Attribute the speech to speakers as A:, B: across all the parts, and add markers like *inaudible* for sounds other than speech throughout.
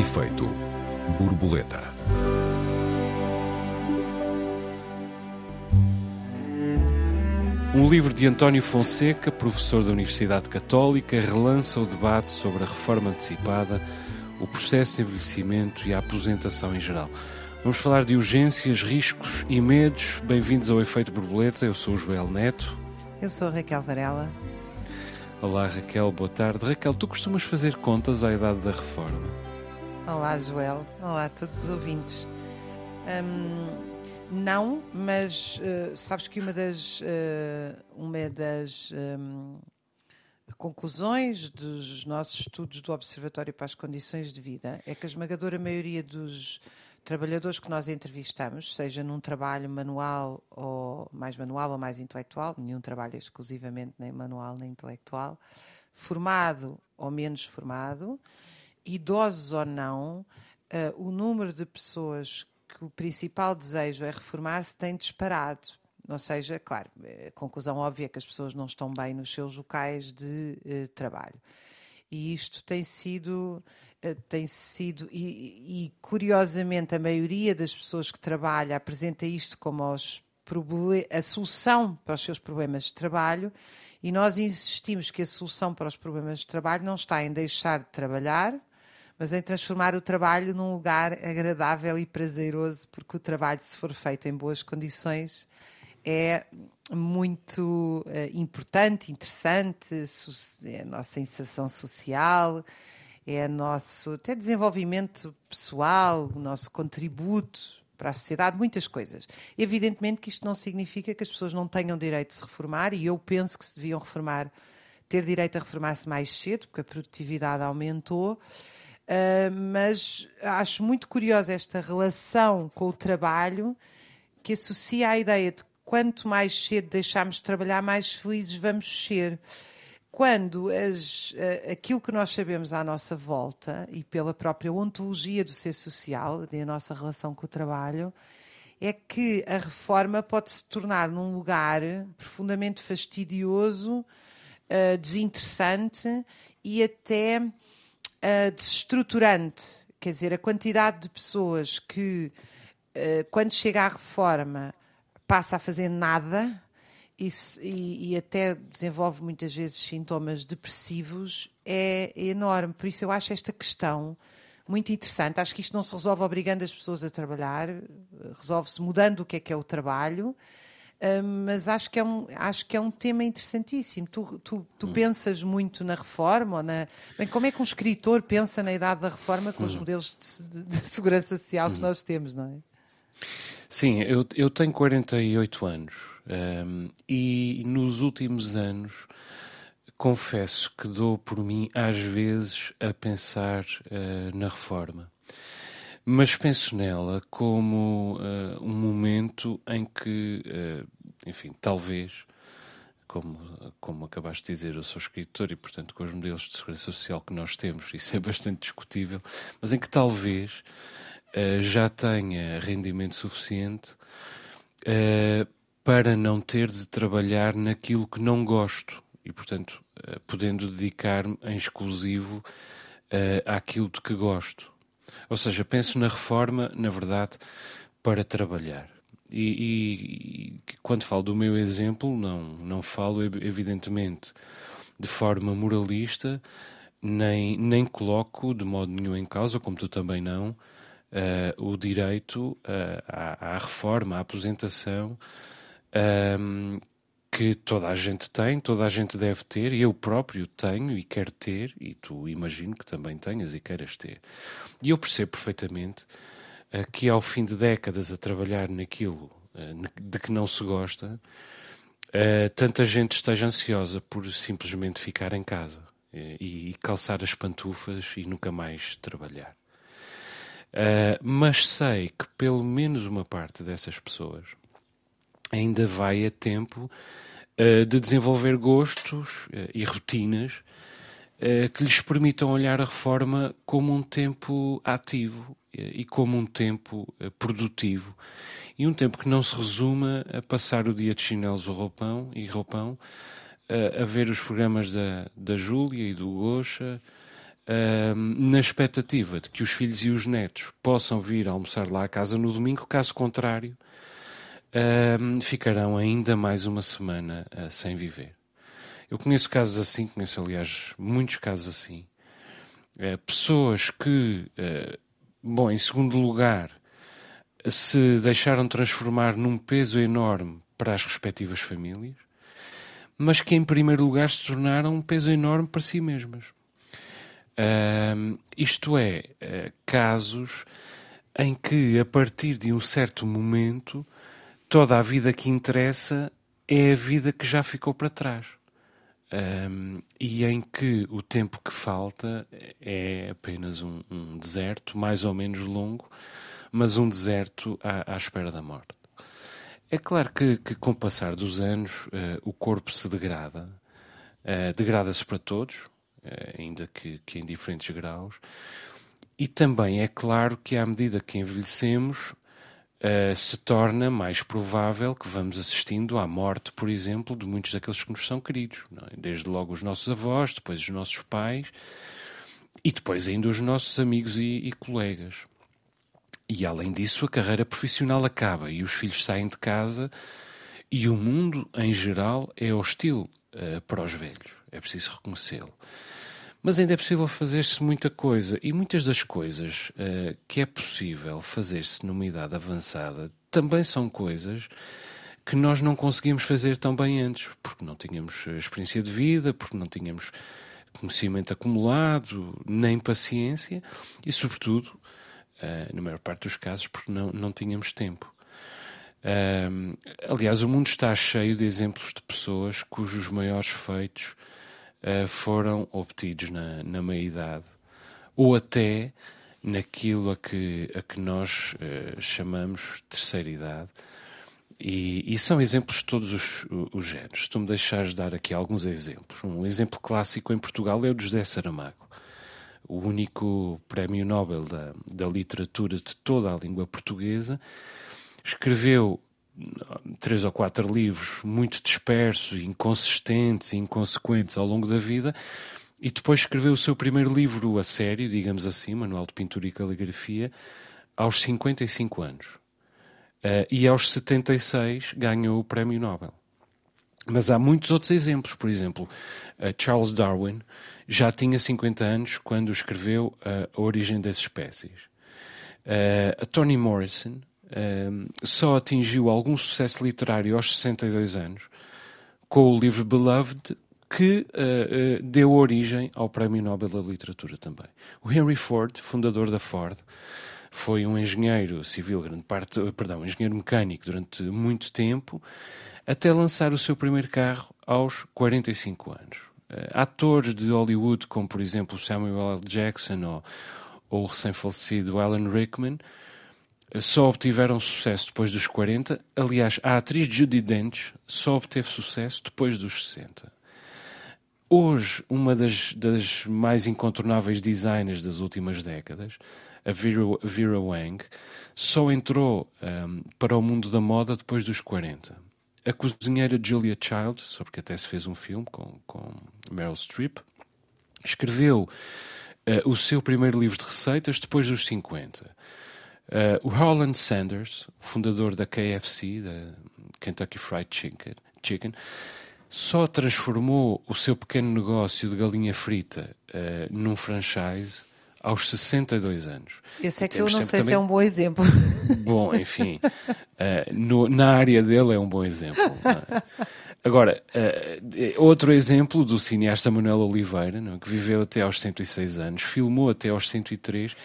A: Efeito borboleta.
B: Um livro de António Fonseca, professor da Universidade Católica, relança o debate sobre a reforma antecipada, o processo de envelhecimento e a aposentação em geral. Vamos falar de urgências, riscos e medos. Bem-vindos ao Efeito Borboleta. Eu sou o Joel Neto.
C: Eu sou a Raquel Varela.
B: Olá, Raquel. Boa tarde. Raquel, tu costumas fazer contas à idade da reforma?
C: Olá, Joel. Olá a todos os ouvintes. Hum, não, mas uh, sabes que uma das, uh, uma das um, conclusões dos nossos estudos do Observatório para as Condições de Vida é que a esmagadora maioria dos trabalhadores que nós entrevistamos, seja num trabalho manual ou mais manual ou mais intelectual, nenhum trabalho exclusivamente nem manual nem intelectual, formado ou menos formado, idosos ou não, uh, o número de pessoas que o principal desejo é reformar-se tem disparado. Ou seja, claro, a conclusão óbvia é que as pessoas não estão bem nos seus locais de uh, trabalho. E isto tem sido eh, tem sido, e, e, curiosamente a maioria das pessoas que trabalham apresenta isto como os, a solução para os seus problemas de trabalho, e nós insistimos que a solução para os problemas de trabalho não está em deixar de trabalhar, mas em transformar o trabalho num lugar agradável e prazeroso, porque o trabalho, se for feito em boas condições, é muito uh, importante, interessante, é a nossa inserção social, é nosso até desenvolvimento pessoal, o nosso contributo para a sociedade, muitas coisas. Evidentemente que isto não significa que as pessoas não tenham direito de se reformar, e eu penso que se deviam reformar, ter direito a reformar-se mais cedo, porque a produtividade aumentou. Uh, mas acho muito curiosa esta relação com o trabalho que associa à ideia de quanto mais cedo deixarmos de trabalhar, mais felizes vamos ser. Quando as, aquilo que nós sabemos à nossa volta e pela própria ontologia do ser social, da nossa relação com o trabalho, é que a reforma pode se tornar num lugar profundamente fastidioso, uh, desinteressante e até uh, desestruturante. Quer dizer, a quantidade de pessoas que, uh, quando chega à reforma, passa a fazer nada e, e, até desenvolve muitas vezes sintomas depressivos, é enorme. Por isso eu acho esta questão muito interessante. Acho que isto não se resolve obrigando as pessoas a trabalhar, resolve-se mudando o que é que é o trabalho. Uh, mas acho que, é um, acho que é um tema interessantíssimo. Tu, tu, tu hum. pensas muito na reforma? Ou na... Bem, como é que um escritor pensa na idade da reforma com hum. os modelos de, de, de segurança social hum. que nós temos, não é?
B: Sim, eu, eu tenho 48 anos um, e nos últimos anos confesso que dou por mim, às vezes, a pensar uh, na reforma. Mas penso nela como uh, um momento em que, uh, enfim, talvez, como, como acabaste de dizer, eu sou escritor e, portanto, com os modelos de segurança social que nós temos, *laughs* isso é bastante discutível, mas em que talvez uh, já tenha rendimento suficiente para não ter de trabalhar naquilo que não gosto e, portanto, podendo dedicar-me em exclusivo àquilo de que gosto. Ou seja, penso na reforma, na verdade, para trabalhar. E, e, quando falo do meu exemplo, não, não falo, evidentemente, de forma moralista, nem, nem coloco de modo nenhum em causa, como tu também não, uh, o direito uh, à, à, reforma, à aposentação, ehm, que toda a gente tem, toda a gente deve ter, e eu próprio tenho e quero ter, e tu imagino que também tenhas e queiras ter. E eu percebo perfeitamente uh, que ao fim de décadas a trabalhar naquilo de que não se gosta, tanta gente esteja ansiosa por simplesmente ficar em casa e, calçar as pantufas e nunca mais trabalhar. Mas sei que pelo menos uma parte dessas pessoas ainda vai a tempo uh, de desenvolver gostos uh, e rotinas que lhes permitam olhar a reforma como um tempo ativo e como um tempo produtivo. E um tempo que não se resuma a passar o dia de chinelos ou roupão, e roupão, a ver os programas da, da Júlia e do Gocha, na expectativa de que os filhos e os netos possam vir almoçar lá à casa no domingo, caso contrário, ficarão ainda mais uma semana uh, sem viver. Eu conheço casos assim, conheço aliás muitos casos assim. Uh, pessoas que, uh, bom, em segundo lugar, se deixaram transformar num peso enorme para as respectivas famílias, mas que em primeiro lugar se tornaram um peso enorme para si mesmas. Uh, isto é, uh, casos em que, a partir de um certo momento, toda a vida que interessa é a vida que já ficou para trás. Um, e em que o tempo que falta é apenas um, um deserto, mais ou menos longo, mas um deserto à, à espera da morte. É claro que, que com o passar dos anos uh, o corpo se degrada, uh, degrada-se para todos, uh, ainda que, que, em diferentes graus, e também é claro que à medida que envelhecemos se torna mais provável que vamos assistindo à morte, por exemplo, de muitos daqueles que nos são queridos, é? desde logo os nossos avós, depois os nossos pais e depois ainda os nossos amigos e, e colegas. E além disso, a carreira profissional acaba e os filhos saem de casa e o mundo, em geral, é hostil uh, para os velhos. É preciso reconhecê-lo. Mas ainda é possível fazer-se muita coisa e muitas das coisas uh, que é possível fazer-se numa idade avançada também são coisas que nós não conseguimos fazer tão bem antes, porque não tínhamos experiência de vida, porque não tínhamos conhecimento acumulado, nem paciência e, sobretudo, uh, na maior parte dos casos, porque não, não tínhamos tempo. Uh, aliás, o mundo está cheio de exemplos de pessoas cujos maiores feitos uh, foram obtidos na, na meia-idade, ou até naquilo a que, a que nós uh, chamamos terceira idade. E, e, são exemplos de todos os, os géneros. Se tu me deixares dar aqui alguns exemplos. Um exemplo clássico em Portugal é o de José Saramago o único prémio Nobel da, da literatura de toda a língua portuguesa, escreveu três ou quatro livros muito dispersos, inconsistentes e inconsequentes ao longo da vida, e depois escreveu o seu primeiro livro a sério, digamos assim, Manual de Pintura e Caligrafia, aos 55 anos. Uh, e aos 76 ganhou o Prémio Nobel. Mas há muitos outros exemplos, por exemplo, uh, Charles Darwin já tinha 50 anos quando escreveu uh, A Origem das Espécies. Toni Morrison uh, só atingiu algum sucesso literário aos 62 anos com o livro Beloved, que deu origem ao Prémio Nobel da Literatura também. O Henry Ford, fundador da Ford, foi um engenheiro civil, grande parte, perdão, um engenheiro mecânico durante muito tempo, até lançar o seu primeiro carro aos 45 anos. Uh, atores de Hollywood, como por exemplo Samuel L. Jackson ou, ou o recém-falecido Alan Rickman, uh, só obtiveram sucesso depois dos 40. Aliás, a atriz Judy Dench só obteve sucesso depois dos 60. Hoje, uma das, das mais incontornáveis designers das últimas décadas, a Vera, Vera Wang, só entrou um, para o mundo da moda depois dos 40 a cozinheira Julia Child, sobre que até se fez um filme com, com Meryl Streep, escreveu uh, o seu primeiro livro de receitas depois dos 50. Uh, o Holland Sanders, fundador da KFC, da Kentucky Fried Chicken, Chicken só transformou o seu pequeno negócio de galinha frita uh, num franchise aos 62 anos.
C: Esse é que eu não sei também... se é um bom exemplo. *laughs*
B: Bom, enfim, uh, no, na área dele é um bom exemplo. É? Agora, uh, outro exemplo do cineasta Manuel Oliveira, não, é? que viveu até aos 106 anos, filmou até aos 103,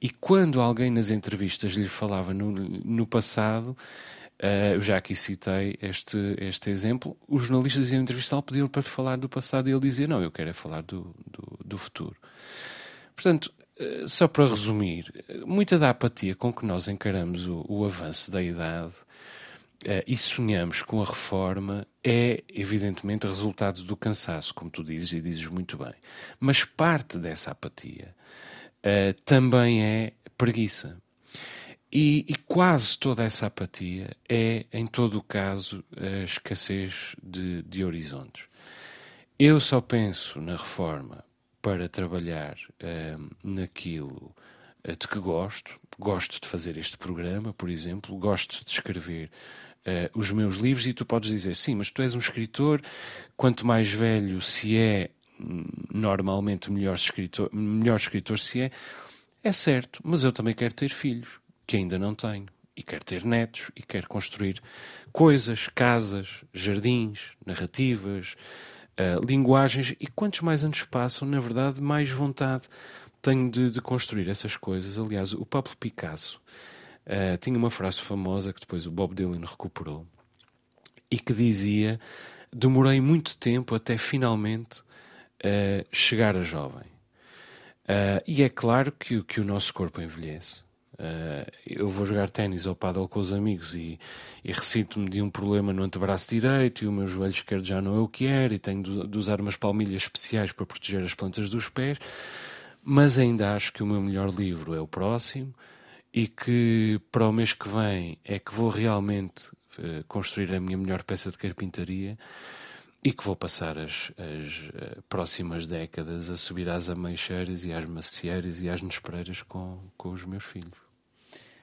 B: e quando alguém nas entrevistas lhe falava no, no passado, uh, eu já aqui citei este, este exemplo, os jornalistas iam entrevistá-lo, pediam para falar do passado, e ele dizia: Não, eu quero é falar do, do, do futuro. Portanto, eh, só para resumir, muita da apatia com que nós encaramos o, o avanço da idade uh, e sonhamos com a reforma é, evidentemente, resultado do cansaço, como tu dizes e dizes muito bem. Mas parte dessa apatia uh, também é preguiça. E, e, quase toda essa apatia é, em todo o caso, a escassez de, de horizontes. Eu só penso na reforma para trabalhar uh, naquilo de que gosto. Gosto de fazer este programa, por exemplo, gosto de escrever uh, os meus livros, e tu podes dizer: sim, mas tu és um escritor, quanto mais velho se é, normalmente melhor escritor, melhor escritor se é. É certo, mas eu também quero ter filhos, que ainda não tenho. E quero ter netos, e quero construir coisas, casas, jardins, narrativas, uh, linguagens. E quantos mais anos passam, na verdade, mais vontade tenho de, de construir essas coisas. Aliás, o Pablo Picasso uh, tinha uma frase famosa que depois o Bob Dylan recuperou e que dizia: Demorei muito tempo até finalmente uh, chegar a jovem. Uh, e é claro que, que o nosso corpo envelhece. Uh, eu vou jogar ténis ou paddle com os amigos e, e recito-me de um problema no antebraço direito e o meu joelho esquerdo já não é o que era e tenho de, de usar umas palmilhas especiais para proteger as plantas dos pés mas ainda acho que o meu melhor livro é o próximo e que para o mês que vem é que vou realmente uh, construir a minha melhor peça de carpintaria e que vou passar as, as uh, próximas décadas a subir às ameixeiras e às macieiras e às nespereiras com, com os meus filhos.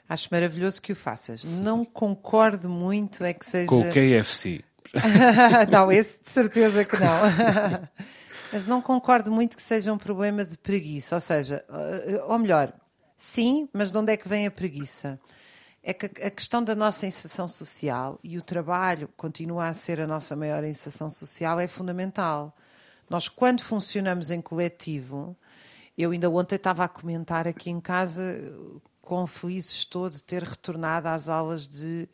C: Acho maravilhoso que o faças. Não concordo muito é que seja...
B: Com o KFC. *laughs*
C: não, esse de certeza que não. *laughs* Mas não concordo muito que seja um problema de preguiça. Ou seja, eh, ou melhor, sim, mas de onde é que vem a preguiça? É que a questão da nossa inserção social e o trabalho continua a ser a nossa maior inserção social é fundamental. Nós, quando funcionamos em coletivo, eu ainda ontem estava a comentar aqui em casa quão feliz estou de ter retornado às aulas de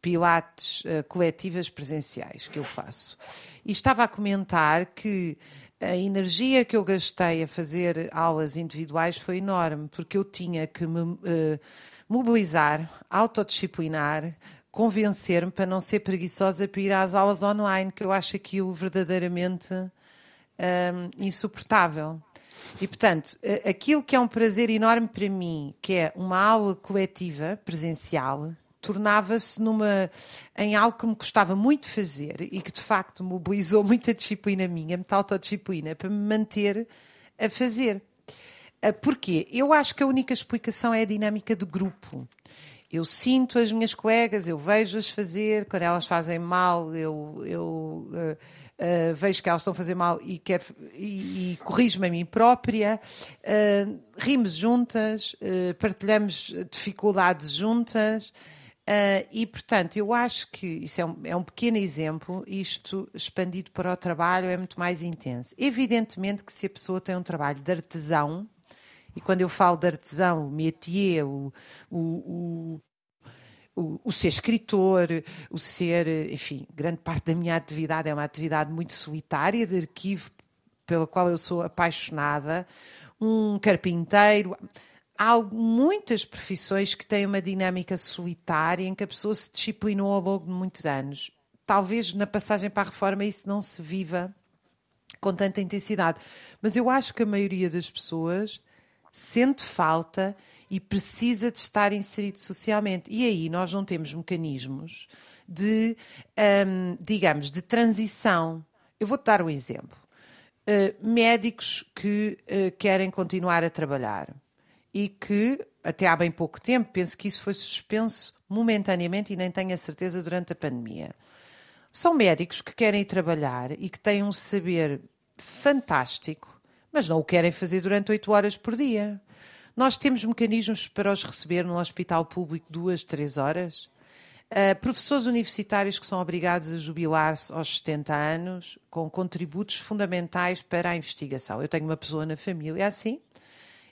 C: pilates uh, coletivas presenciais que eu faço. E estava a comentar que a energia que eu gastei a fazer aulas individuais foi enorme, porque eu tinha que me uh, mobilizar, autodisciplinar, convencer-me para não ser preguiçosa para ir às aulas online, que eu acho aquilo verdadeiramente um, insuportável. E, portanto, aquilo que é um prazer enorme para mim, que é uma aula coletiva, presencial, tornava-se numa em algo que me custava muito fazer e que de facto mobilizou *laughs* muita disciplina minha, muita autodisciplina, para me manter a fazer. Ah, porquê? Eu acho que a única explicação é a dinâmica de grupo. Eu sinto as minhas colegas, eu vejo-as fazer, quando elas fazem mal, eu, eu uh, uh, vejo que elas estão a fazer mal e, e, e corrijo-me a mim própria. Uh, rimos juntas, partilhamos dificuldades juntas. E, portanto, eu acho que isso é um, é um, pequeno exemplo, isto expandido para o trabalho é muito mais intenso. Evidentemente que se a pessoa tem um trabalho de artesão, e quando eu falo de artesão, o métier, o, o, o, o, ser escritor, o ser, enfim, grande parte da minha atividade é uma atividade muito solitária, de arquivo, pela qual eu sou apaixonada, um carpinteiro há muitas profissões que têm uma dinâmica solitária em que a pessoa se disciplinou ao longo de muitos anos. Talvez na passagem para a reforma isso não se viva com tanta intensidade. Mas eu acho que a maioria das pessoas sente falta e precisa de estar inserido socialmente. E aí nós não temos mecanismos de, um, digamos, de transição. Eu vou-te dar um exemplo. Uh, médicos que uh, querem continuar a trabalhar e que até há bem pouco tempo, penso que isso foi suspenso momentaneamente e nem tenho a certeza durante a pandemia. São médicos que querem trabalhar e que têm um saber fantástico, mas não o querem fazer durante oito horas por dia. Nós temos mecanismos para os receber no hospital público duas, três horas. Uh, professores universitários que são obrigados a jubilar-se aos 70 anos, com contributos fundamentais para a investigação. Eu tenho uma pessoa na família assim,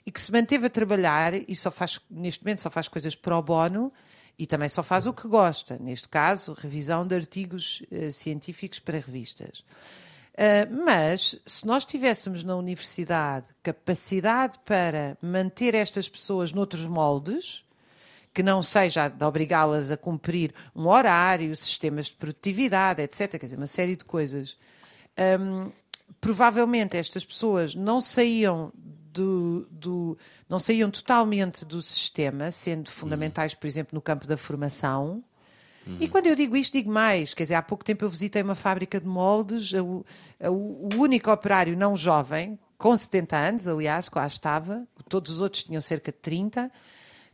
C: e que se manteve a trabalhar e só faz, neste momento só faz coisas pro bono e também só faz o que gosta, neste caso, revisão de artigos uh, científicos para revistas. Uh, mas se nós tivéssemos na universidade capacidade para manter estas pessoas noutros moldes, que não seja de obrigá-las a cumprir um horário, sistemas de produtividade, etc., quer dizer, uma série de coisas, um, provavelmente estas pessoas não saíam do, do, não saíam totalmente do sistema, sendo fundamentais, por exemplo, no campo da formação. Uhum. E quando eu digo isto, digo mais. Quer dizer, há pouco tempo eu visitei uma fábrica de moldes, o, o único operário não jovem, com 70 anos, aliás, que lá estava, todos os outros tinham cerca de 30,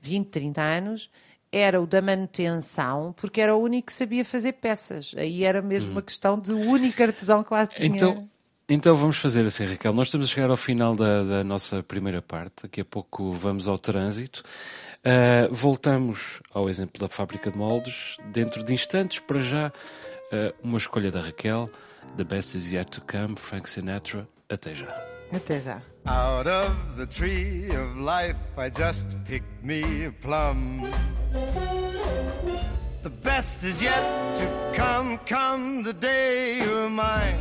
C: 20, 30 anos, era o da manutenção, porque era o único que sabia fazer peças. Aí era mesmo uma questão de único artesão que lá tinha.
B: Então, então vamos fazer assim, Raquel. Nós estamos a chegar ao final da, da nossa primeira parte. Daqui a pouco vamos ao trânsito. Uh, voltamos ao exemplo da fábrica de moldes dentro de instantes. Para já, uh, uma escolha da Raquel. The best is yet to come, Frank Sinatra. Até já.
C: Até já.
D: Out of the tree of life, I just picked me a plum. The best is yet to come, come the day you're mine.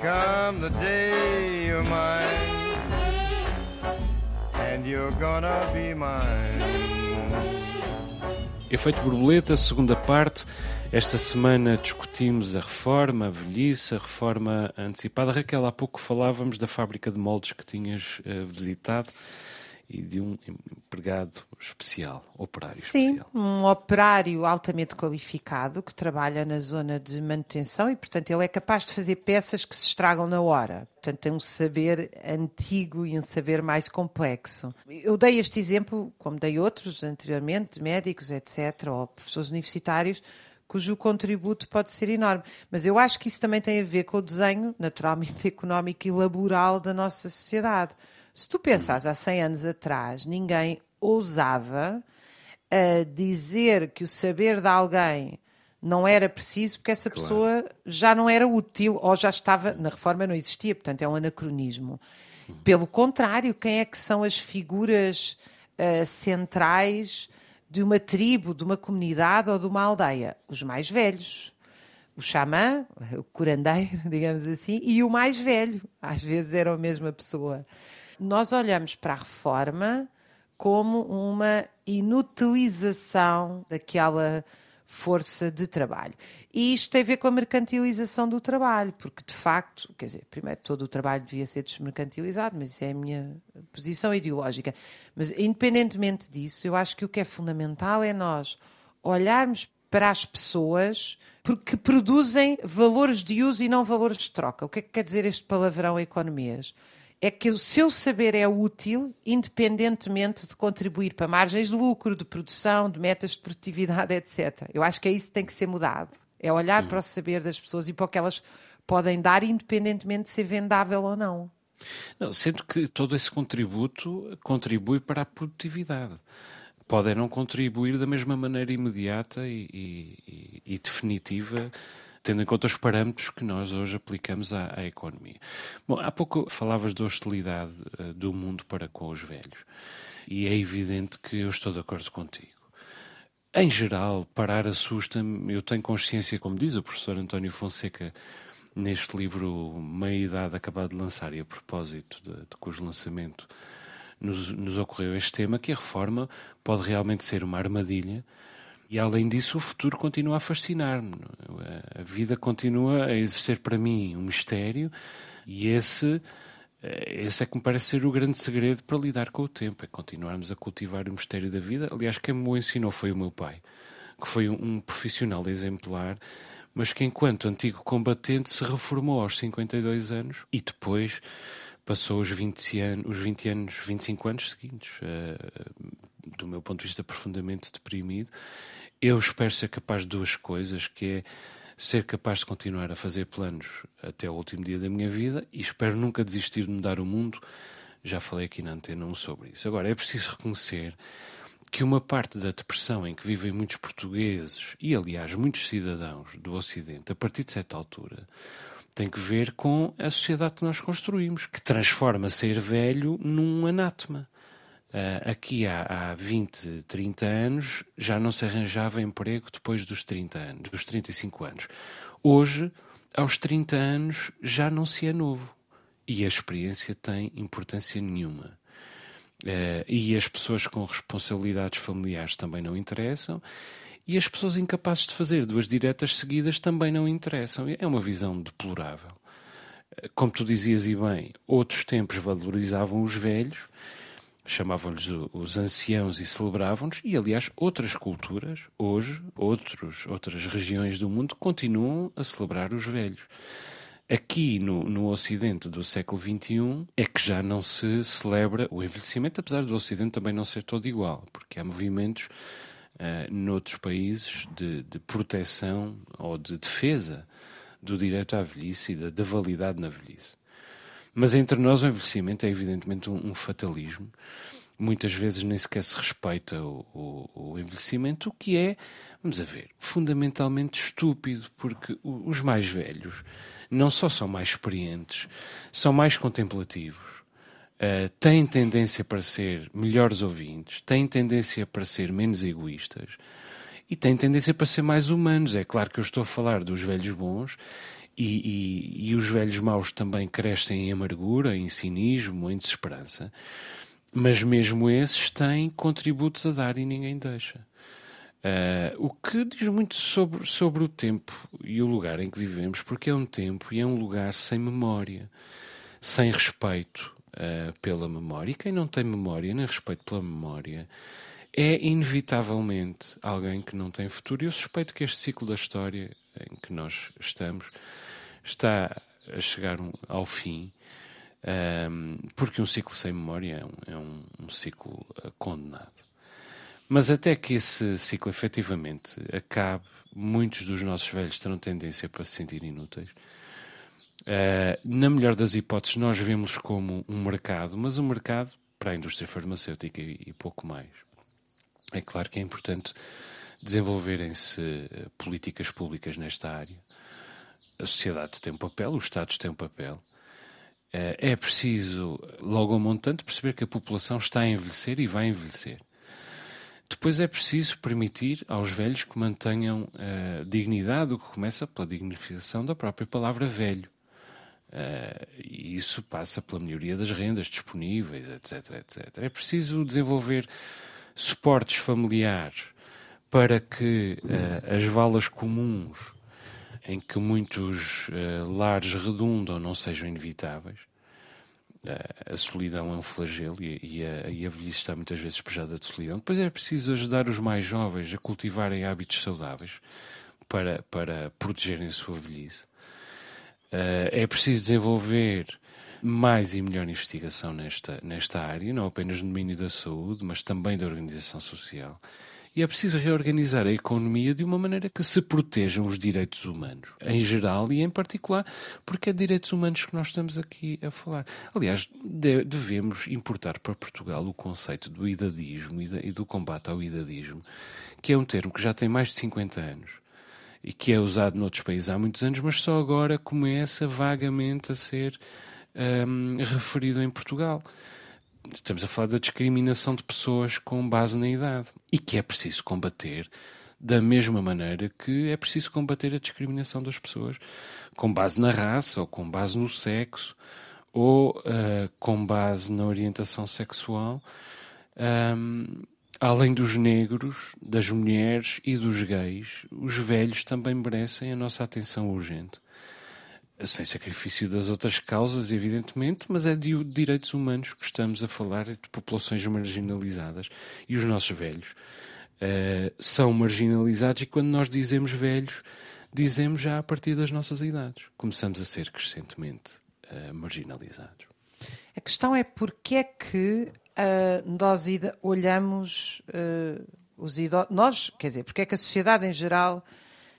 D: Come the day you're mine. And you're gonna be mine.
B: Efeito borboleta, segunda parte. Esta semana discutimos a reforma, a velhice, a reforma antecipada. Raquel, há pouco falávamos da fábrica de moldes que tinhas uh, visitado e de um empregado especial, operário
C: Sim,
B: especial.
C: um operário altamente qualificado que trabalha na zona de manutenção e, portanto, ele é capaz de fazer peças que se estragam na hora. Portanto, tem um saber antigo e um saber mais complexo. Eu dei este exemplo, como dei outros anteriormente, de médicos, etc., ou professores universitários, cujo contributo pode ser enorme. Mas eu acho que isso também tem a ver com o desenho, naturalmente, *laughs* económico e laboral da nossa sociedade. Se tu pensares há 100 anos atrás, ninguém ousava uh, dizer que o saber de alguém não era preciso porque essa claro. pessoa já não era útil ou já estava, na reforma não existia, portanto é um anacronismo. Pelo contrário, quem é que são as figuras uh, centrais de uma tribo, de uma comunidade ou de uma aldeia? Os mais velhos. O xamã, o curandeiro, *laughs* digamos assim, e o mais velho. Às vezes era a mesma pessoa nós olhamos para a reforma como uma inutilização daquela força de trabalho. E isto tem a ver com a mercantilização do trabalho, porque de facto, quer dizer, primeiro todo o trabalho devia ser desmercantilizado, mas isso é a minha posição ideológica. Mas independentemente disso, eu acho que o que é fundamental é nós olharmos para as pessoas porque produzem valores de uso e não valores de troca. O que é que quer dizer este palavrão economias? É que o seu saber é útil, independentemente de contribuir para margens de lucro, de produção, de metas de produtividade, etc. Eu acho que é isso que tem que ser mudado. É olhar uhum. para o saber das pessoas e para o que elas podem dar, independentemente de ser vendável ou não.
B: Não, sendo que todo esse contributo contribui para a produtividade. Podem não contribuir da mesma maneira imediata e, e, e definitiva tendo em conta os parâmetros que nós hoje aplicamos à, à economia. Bom, há pouco falavas da hostilidade uh, do mundo para com os velhos, e é evidente que eu estou de acordo contigo. Em geral, parar assusta-me. Eu tenho consciência, como diz o professor António Fonseca, neste livro Meia Idade acabado de lançar, e a propósito de, de cujo lançamento nos, nos ocorreu este tema, que a reforma pode realmente ser uma armadilha e além disso, o futuro continua a fascinar-me. A vida continua a exercer para mim um mistério, e esse, eh, esse é que me parece ser o grande segredo para lidar com o tempo: é continuarmos a cultivar o mistério da vida. Aliás, quem me o ensinou foi o meu pai, que foi um profissional exemplar, mas que, enquanto antigo combatente, se reformou aos 52 anos e depois passou os 20 anos, os 20 anos 25 anos seguintes, uh, do meu ponto de vista, profundamente deprimido eu espero ser capaz de duas coisas, que é ser capaz de continuar a fazer planos até o último dia da minha vida e espero nunca desistir de mudar o mundo. Já falei aqui na antena um sobre isso. Agora, é preciso reconhecer que uma parte da depressão em que vivem muitos portugueses e, aliás, muitos cidadãos do Ocidente, a partir de certa altura, tem que ver com a sociedade que nós construímos, que transforma ser velho num anátema. Uh, aqui há, há 20, 30 anos já não se arranjava emprego depois dos 30 anos, dos 35 anos. Hoje, aos 30 anos, já não se é novo. E a experiência tem importância nenhuma. Uh, e as pessoas com responsabilidades familiares também não interessam. E as pessoas incapazes de fazer duas diretas seguidas também não interessam. É uma visão deplorável. Uh, como tu dizias e bem, outros tempos valorizavam os velhos chamavam-lhes os anciãos e celebravam-nos, e aliás, outras culturas, hoje, outros, outras regiões do mundo, continuam a celebrar os velhos. Aqui no, no Ocidente do século XXI é que já não se celebra o envelhecimento, apesar do Ocidente também não ser todo igual, porque há movimentos uh, noutros países de, de, proteção ou de defesa do direito à velhice e da, da, validade na velhice. Mas entre nós o envelhecimento é evidentemente um, um fatalismo. Muitas vezes nem sequer se respeita o, o, o envelhecimento, o que é, vamos a ver, fundamentalmente estúpido, porque os mais velhos não só são mais experientes, são mais contemplativos, uh, têm tendência para ser melhores ouvintes, têm tendência para ser menos egoístas e têm tendência para ser mais humanos. É claro que eu estou a falar dos velhos bons e, e, e os velhos maus também crescem em amargura, em cinismo, em desesperança. Mas mesmo esses têm contributos a dar e ninguém deixa. Uh, o que diz muito sobre, sobre o tempo e o lugar em que vivemos, porque é um tempo e é um lugar sem memória, sem respeito uh, pela memória. E quem não tem memória, nem respeito pela memória, é inevitavelmente alguém que não tem futuro. E eu suspeito que este ciclo da história em que nós estamos está a chegar ao fim. Um, ah, porque um ciclo sem memória é um, é um, ciclo uh, condenado. Mas até que esse ciclo efetivamente acabe, muitos dos nossos velhos terão tendência para se sentir inúteis. Uh, na melhor das hipóteses, nós vemos como um mercado, mas um mercado para a indústria farmacêutica e, e pouco mais. É claro que é importante desenvolverem-se uh, políticas públicas nesta área. A sociedade tem um papel, os Estados têm um papel. Uh, é preciso, logo ao montante, perceber que a população está a envelhecer e vai envelhecer. Depois é preciso permitir aos velhos que mantenham uh, dignidade, o que começa pela dignificação da própria palavra velho. Uh, e isso passa pela melhoria das rendas disponíveis, etc, etc. É preciso desenvolver suportes familiares para que uh, as valas comuns em que muitos uh, lares redundam não sejam inevitáveis a solidão é um flagelo e, a, e a velhice está muitas vezes despejada de solidão. Depois é preciso ajudar os mais jovens a cultivarem hábitos saudáveis para, para protegerem a sua velhice. Uh, é preciso desenvolver mais e melhor investigação nesta, nesta área, não apenas no domínio da saúde, mas também da organização social e é preciso reorganizar a economia de uma maneira que se protejam os direitos humanos, em geral e em particular, porque é de direitos humanos que nós estamos aqui a falar. Aliás, devemos importar para Portugal o conceito do idadismo e do combate ao idadismo, que é um termo que já tem mais de 50 anos e que é usado noutros países há muitos anos, mas só agora começa vagamente a ser um, referido em Portugal estamos a falar da discriminação de pessoas com base na idade e que é preciso combater da mesma maneira que é preciso combater a discriminação das pessoas com base na raça ou com base no sexo ou uh, com base na orientação sexual, um, além dos negros, das mulheres e dos gays, os velhos também merecem a nossa atenção urgente sem sacrifício das outras causas, evidentemente, mas é de direitos humanos que estamos a falar, de populações marginalizadas. E os nossos velhos uh, são marginalizados, e quando nós dizemos velhos, dizemos já a partir das nossas idades. Começamos a ser crescentemente uh, marginalizados.
C: A questão é porque é que uh, nós olhamos os idosos. Nós, quer dizer, porque é que a sociedade em geral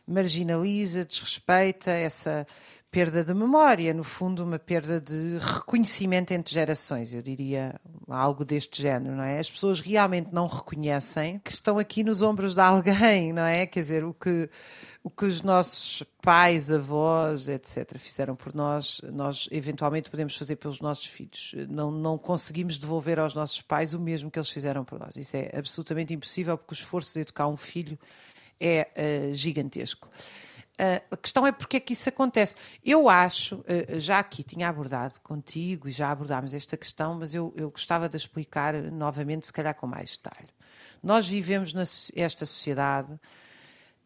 C: marginaliza, desrespeita essa perda de memória, no fundo, uma perda de reconhecimento entre gerações, eu diria algo deste género, não é? As pessoas realmente não reconhecem que estão aqui nos ombros de alguém, não é? Quer dizer, o que, o que os nossos pais, avós, etc., fizeram por nós, nós eventualmente podemos fazer pelos nossos filhos. Não, não conseguimos devolver aos nossos pais o mesmo que eles fizeram por nós. Isso é absolutamente impossível, porque o esforço de educar um filho é uh, gigantesco. Uh, a questão é porque é que isso acontece. Eu acho, uh, já aqui tinha abordado contigo e já abordámos esta questão, mas eu, eu gostava de explicar novamente, se calhar com mais detalhe. Nós vivemos nesta sociedade,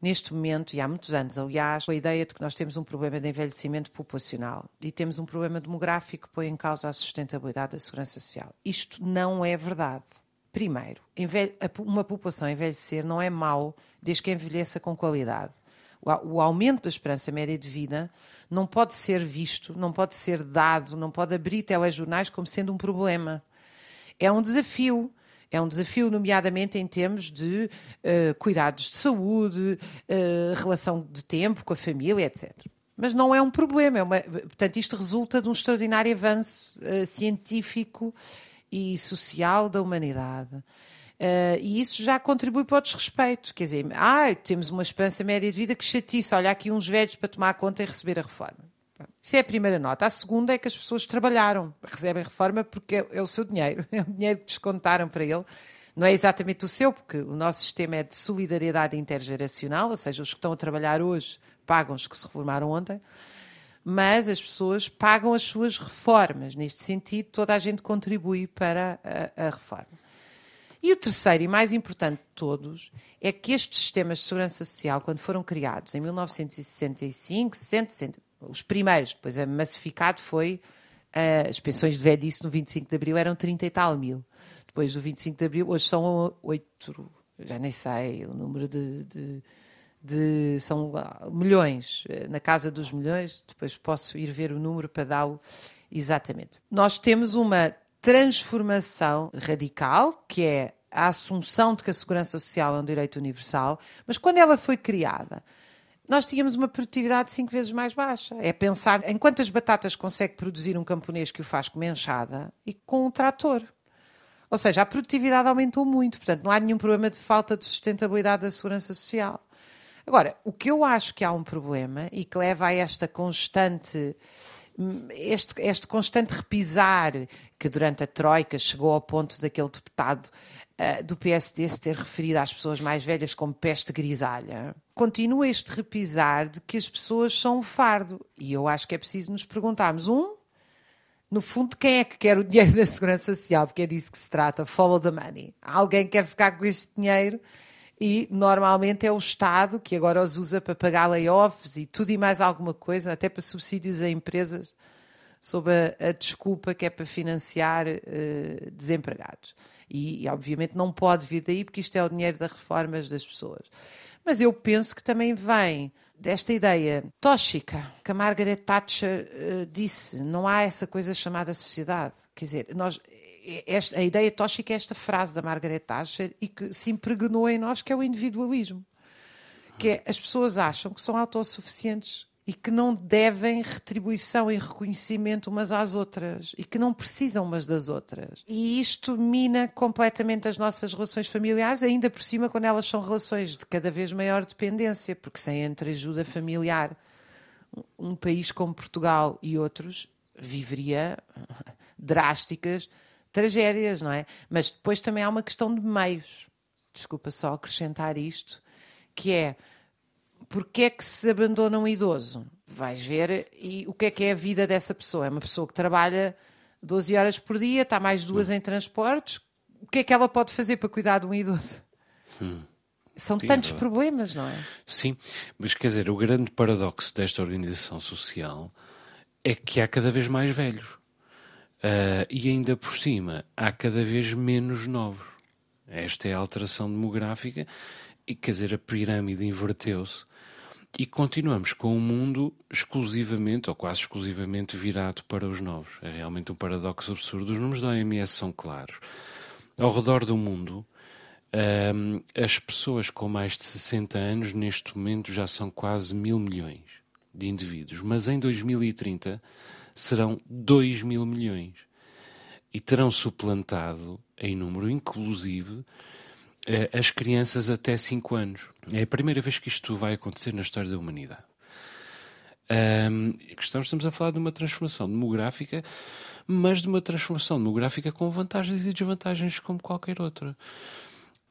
C: neste momento, e há muitos anos, aliás, a ideia de que nós temos um problema de envelhecimento populacional e temos um problema demográfico que põe em causa a sustentabilidade da segurança social. Isto não é verdade. Primeiro, uma população envelhecer não é mau desde que envelheça com qualidade. O aumento da esperança média de vida não pode ser visto, não pode ser dado, não pode abrir telejornais como sendo um problema. É um desafio. É um desafio, nomeadamente em termos de uh, cuidados de saúde, uh, relação de tempo com a família, etc. Mas não é um problema. É uma, portanto, isto resulta de um extraordinário avanço uh, científico e social da humanidade. Uh, e isso já contribui para o desrespeito. Quer dizer, ah, temos uma esperança média de vida que chatice, olha aqui uns velhos para tomar conta e receber a reforma. Isso é a primeira nota. A segunda é que as pessoas trabalharam, recebem reforma porque é, é o seu dinheiro, *laughs* é o dinheiro que descontaram para ele. Não é exatamente o seu, porque o nosso sistema é de solidariedade intergeracional, ou seja, os que estão a trabalhar hoje pagam os que se reformaram ontem, mas as pessoas pagam as suas reformas. Neste sentido, toda a gente contribui para a, a reforma. E o terceiro e mais importante de todos é que estes sistemas de segurança social, quando foram criados em 1965, 60, os primeiros, depois a massificado foi uh, as pensões de velhice no 25 de Abril eram 30 e tal mil. Depois do 25 de Abril, hoje são 8, já nem sei o número de, de, de são uh, milhões, eh, na casa dos milhões, depois posso ir ver o número para dar-o exatamente. Nós temos uma transformação radical, que é a assunção de que a segurança social é um direito universal, mas quando ela foi criada, nós tínhamos uma produtividade cinco vezes mais baixa. É pensar em quantas batatas consegue produzir um camponês que o faz com uma enxada e com um trator. Ou seja, a produtividade aumentou muito, portanto, não há nenhum problema de falta de sustentabilidade da segurança social. Agora, o que eu acho que há um problema e que leva a esta constante este, este constante repisar que durante a Troika chegou ao ponto daquele deputado uh, do PSD se ter referido às pessoas mais velhas como peste grisalha, continua este repisar de que as pessoas são um fardo. E eu acho que é preciso nos perguntarmos: um, no fundo, quem é que quer o dinheiro da Segurança Social? Porque é disso que se trata, follow the money. Alguém quer ficar com este dinheiro e normalmente é o Estado que agora os usa para pagar layoffs e tudo e mais alguma coisa, até para subsídios a empresas, sob a, a desculpa que é para financiar uh, desempregados. E, e, obviamente não pode vir daí porque isto é o dinheiro das reformas das pessoas. Mas eu penso que também vem desta ideia tóxica que a Margaret Thatcher uh, disse: não há essa coisa chamada sociedade. Quer dizer, nós, esta, a ideia tóxica é esta frase da Margaret Thatcher e que se impregnou em nós, que é o individualismo. Que é, as pessoas acham que são autossuficientes e que não devem retribuição e reconhecimento umas às outras e que não precisam umas das outras. E isto mina completamente as nossas relações familiares, ainda por cima quando elas são relações de cada vez maior dependência, porque sem entreajuda familiar, um país como Portugal e outros viveria *laughs* drásticas tragédias, não é? Mas depois também há uma questão de meios. Desculpa só acrescentar isto, que é porque é que se abandona um idoso? Vais ver e o que é que é a vida dessa pessoa? É uma pessoa que trabalha 12 horas por dia, está mais duas hum. em transportes. O que é que ela pode fazer para cuidar de um idoso? Hum. São Sim, tantos é problemas, não é?
B: Sim, mas quer dizer, o grande paradoxo desta organização social é que há cada vez mais velhos. Uh, e ainda por cima, há cada vez menos novos. Esta é a alteração demográfica, e quer dizer, a pirâmide inverteu-se. E continuamos com um mundo exclusivamente, ou quase exclusivamente, virado para os novos. É realmente um paradoxo absurdo. Os números da OMS são claros. Ao redor do mundo, um, as pessoas com mais de 60 anos, neste momento, já são quase mil milhões de indivíduos. Mas em 2030 serão 2 mil milhões e terão suplantado em número inclusive eh, as crianças até 5 anos. É a primeira vez que isto vai acontecer na história da humanidade. Um, estamos a falar de uma transformação demográfica, mas de uma transformação demográfica com vantagens e desvantagens como qualquer outra.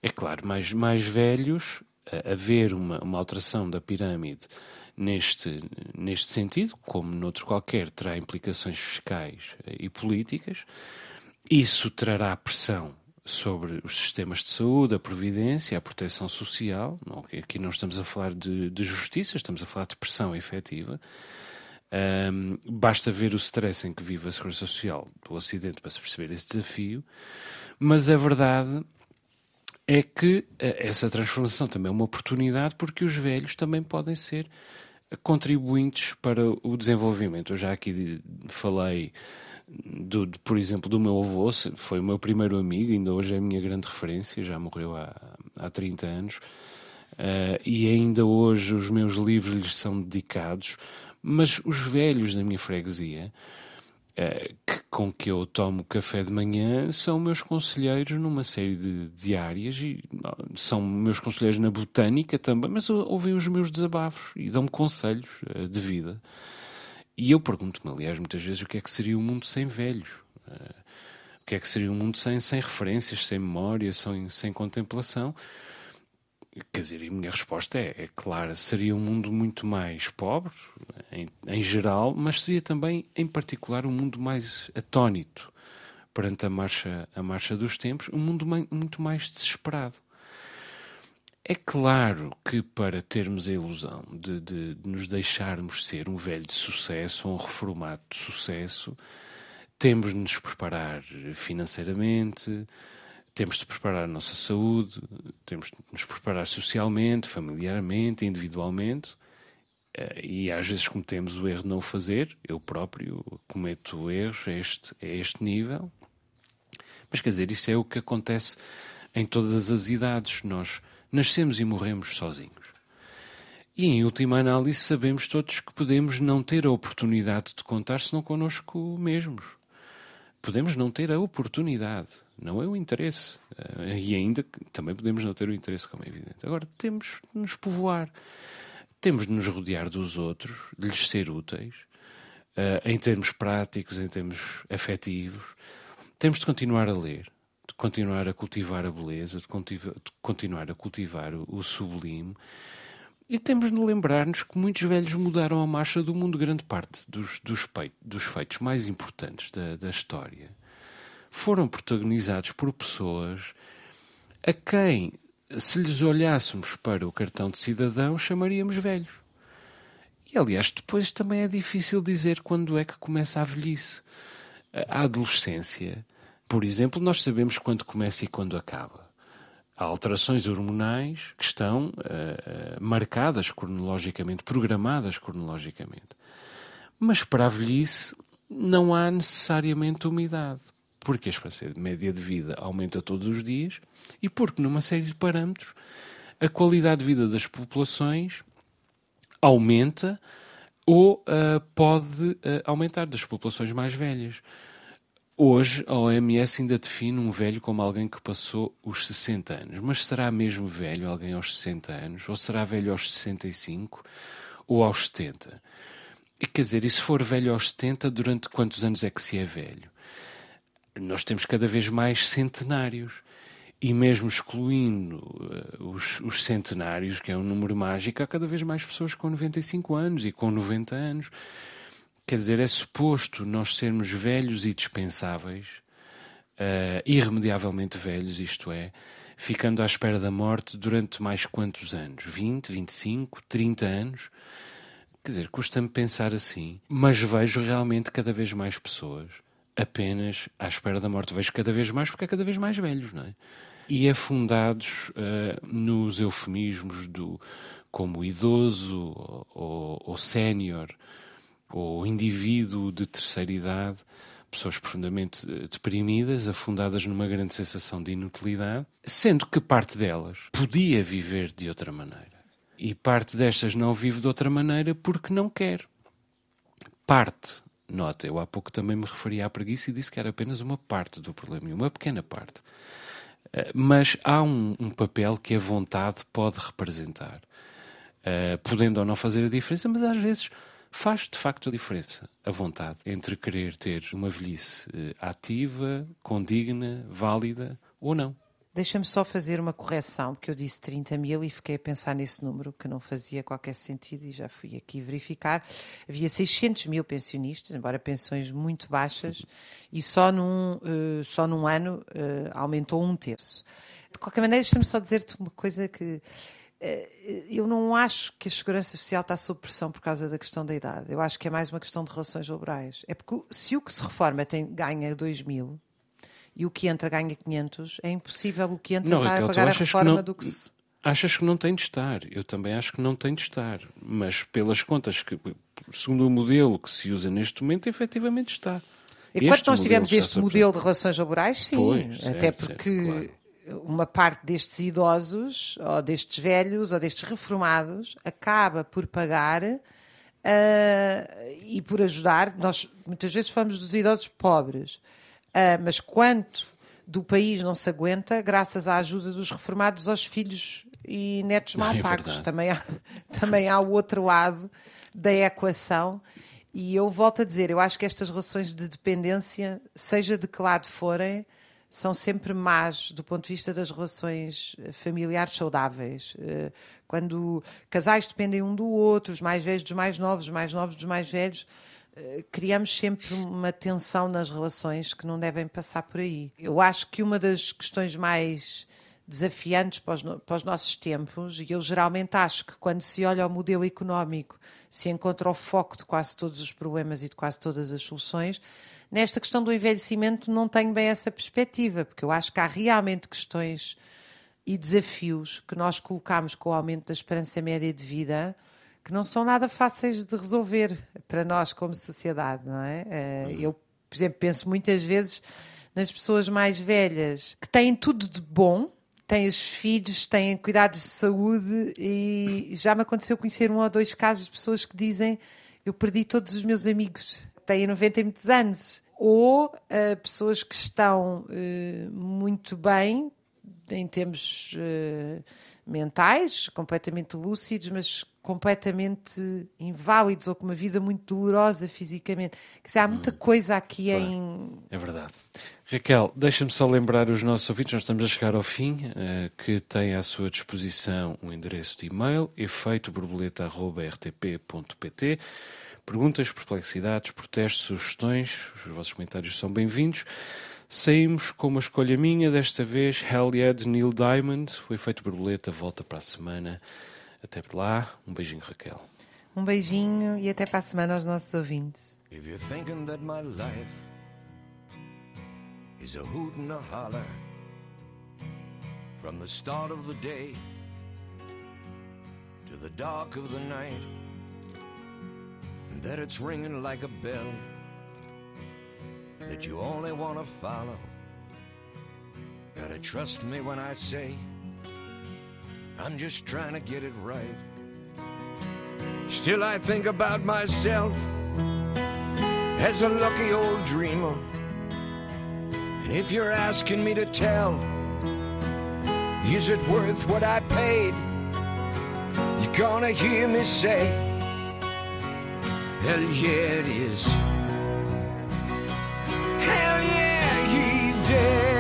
B: É claro, mais, mais velhos, haver uma, uma alteração da pirâmide neste, neste sentido, como noutro qualquer, terá implicações fiscais e políticas. Isso trará pressão sobre os sistemas de saúde, a previdência, a proteção social. Não, aqui não estamos a falar de, de justiça, estamos a falar de pressão efetiva. Um, basta ver o stress em que vive a Segurança Social do Ocidente para se perceber esse desafio. Mas a verdade é que essa transformação também é uma oportunidade porque os velhos também podem ser contribuintes para o desenvolvimento. Eu já aqui falei, do, por exemplo, do meu avô, foi o meu primeiro amigo, ainda hoje é a minha grande referência, já morreu há, há 30 anos, uh, e ainda hoje os meus livros lhes são dedicados, mas os velhos da minha freguesia eh, que, com que eu tomo café de manhã são meus conselheiros numa série de, de áreas e são meus conselheiros na botânica também, mas ouvem os meus desabafos e dão-me conselhos uh, de vida. E eu pergunto-me, aliás, muitas vezes o que é que seria um mundo sem velhos? Uh, o que é que seria um mundo sem, sem referências, sem memória, sem, sem contemplação? Quer dizer, a minha resposta é, é clara: seria um mundo muito mais pobre, em, em, geral, mas seria também, em particular, um mundo mais atónito perante a marcha, a marcha dos tempos, um mundo muito mais desesperado. É claro que para termos a ilusão de, de, de nos deixarmos ser um velho de sucesso, um reformado de sucesso, temos de nos preparar financeiramente, temos de preparar a nossa saúde, temos de nos preparar socialmente, familiarmente, individualmente, eh, e às vezes cometemos o erro de não o fazer. Eu próprio cometo erros a este, a este nível. Mas quer dizer, isso é o que acontece em todas as idades. Nós nascemos e morremos sozinhos. E em última análise, sabemos todos que podemos não ter a oportunidade de contar senão connosco mesmos. Podemos não ter a oportunidade não é o interesse. Uh, e ainda também podemos não ter o interesse, como é evidente. Agora, temos de nos povoar, temos de nos rodear dos outros, de lhes ser úteis, uh, em termos práticos, em termos afetivos. Temos de continuar a ler, de continuar a cultivar a beleza, de, de continuar a cultivar o, o sublime. E temos de lembrar-nos que muitos velhos mudaram a marcha do mundo, grande parte dos, dos, dos feitos mais importantes da, da história foram protagonizados por pessoas a quem, se lhes olhássemos para o cartão de cidadão, chamaríamos velhos. E aliás, depois também é difícil dizer quando é que começa a velhice. A adolescência, por exemplo, nós sabemos quando começa e quando acaba. Há alterações hormonais que estão uh, uh, marcadas cronologicamente, programadas cronologicamente. Mas para a velhice não há necessariamente uma idade porque a esperança média de vida aumenta todos os dias e porque, numa série de parâmetros, a qualidade de vida das populações aumenta ou uh, pode uh, aumentar das populações mais velhas. Hoje, a OMS ainda define um velho como alguém que passou os 60 anos. Mas será mesmo velho alguém aos 60 anos? Ou será velho aos 65? Ou aos 70? E quer dizer, e se for velho aos 70, durante quantos anos é que se é velho? Nós temos cada vez mais centenários. E mesmo excluindo uh, os, os, centenários, que é um número mágico, há cada vez mais pessoas com 95 anos e com 90 anos. Quer dizer, é suposto nós sermos velhos e dispensáveis, uh, irremediavelmente velhos, isto é, ficando à espera da morte durante mais quantos anos? 20, 25, 30 anos? Quer dizer, custa-me pensar assim, mas vejo realmente cada vez mais pessoas apenas à espera da morte. Vejo cada vez mais porque é cada vez mais velhos, não é? E afundados uh, nos eufemismos do como idoso ou, ou sénior ou indivíduo de terceira idade, pessoas profundamente eh, deprimidas, afundadas numa grande sensação de inutilidade, sendo que parte delas podia viver de outra maneira. E parte destas não vive de outra maneira porque não quer. Parte Nota, eu há pouco também me referi à preguiça e disse que era apenas uma parte do problema, uma pequena parte. Uh, mas há um, um, papel que a vontade pode representar, uh, podendo ou não fazer a diferença, mas às vezes faz de facto a diferença, a vontade, entre querer ter uma velhice uh, ativa, condigna, válida ou não.
C: Deixa-me só fazer uma correção, porque eu disse 30 mil e fiquei a pensar nesse número que não fazia qualquer sentido e já fui aqui verificar. Havia 600 mil pensionistas, embora pensões muito baixas, e só num, uh, só num ano uh, aumentou um terço. De qualquer maneira, deixa-me só dizer-te uma coisa que uh, eu não acho que a segurança social está sob pressão por causa da questão da idade. Eu acho que é mais uma questão de relações laborais. É porque se o que se reforma tem, ganha 2 mil e o que entra ganha 500, é impossível o que entra
B: Não,
C: estar
B: Raquel,
C: pagar a
B: achas que
C: reforma
B: não-
C: do que se...
B: Achas que não tem de estar? Eu também acho que não tem de estar. Mas pelas contas que, segundo o modelo que se usa neste momento, efetivamente está.
C: Enquanto nós
B: está
C: este modelo de relações laborais, sim.
B: Pois,
C: até
B: certo,
C: porque
B: certo,
C: uma parte destes idosos, ou destes velhos, ou destes reformados, acaba por pagar ah, e por ajudar. Nós muitas vezes falamos dos idosos pobres, Ah, mas quanto do país não se aguenta graças à ajuda dos reformados aos filhos e netos mal
B: É
C: pagos.
B: verdade.
C: também, há, *laughs* também há o outro lado da equação. E eu volto a dizer, eu acho que estas relações de dependência, seja de que lado forem, são sempre más do ponto de vista das relações eh, familiares saudáveis. Eh, Quando casais dependem um do outro, os mais velhos dos mais novos, os mais novos dos mais velhos, criamos sempre uma tensão nas relações que não devem passar por aí. Eu acho que uma das questões mais desafiantes para os, para os nossos tempos, e eu geralmente acho que quando se olha ao modelo económico se encontra o foco de quase todos os problemas e de quase todas as soluções. Nesta questão do envelhecimento não tenho bem essa perspectiva, porque eu acho que há realmente questões e desafios que nós colocamos com o aumento da esperança média de vida que não são nada fáceis de resolver para nós como sociedade, não é? Eh, Eu, por exemplo, penso muitas vezes nas pessoas mais velhas que têm tudo de bom, têm os filhos, têm cuidados de saúde e já me aconteceu conhecer um ou dois casos de pessoas que dizem eu perdi todos os meus amigos, têm 90 e muitos anos. Ou eh, pessoas que estão eh, muito bem, em termos eh, mentais, completamente lúcidos, mas completamente inválidos ou com uma vida muito dolorosa fisicamente. Quer dizer, há muita coisa aqui em.
B: É verdade. Raquel, deixa-me só lembrar os nossos ouvintes, nós estamos a chegar ao fim, eh, que tem à sua disposição um endereço de e-mail, efeitoborboleta.rtp.pt. Perguntas, perplexidades, protestos, sugestões, os vossos comentários são bem-vindos. Saímos com uma escolha minha, desta vez Hell Yeah de Neil Diamond. O Efeito Borboleta volta para a semana. Até lá, um beijinho, Raquel.
C: Um beijinho e até para a semana aos nossos ouvintes.
E: If you're thinking that my life is a hoot and a holler from the start of the day to the dark of the night, and that it's ringing like a bell that you only want to follow, gotta trust me when I say I'm just trying to get it right. Still, I think about myself as a lucky old dreamer. And if you're asking me to tell, is it worth what I paid? You're gonna hear me say, Hell yeah, it is. Hell yeah, he did.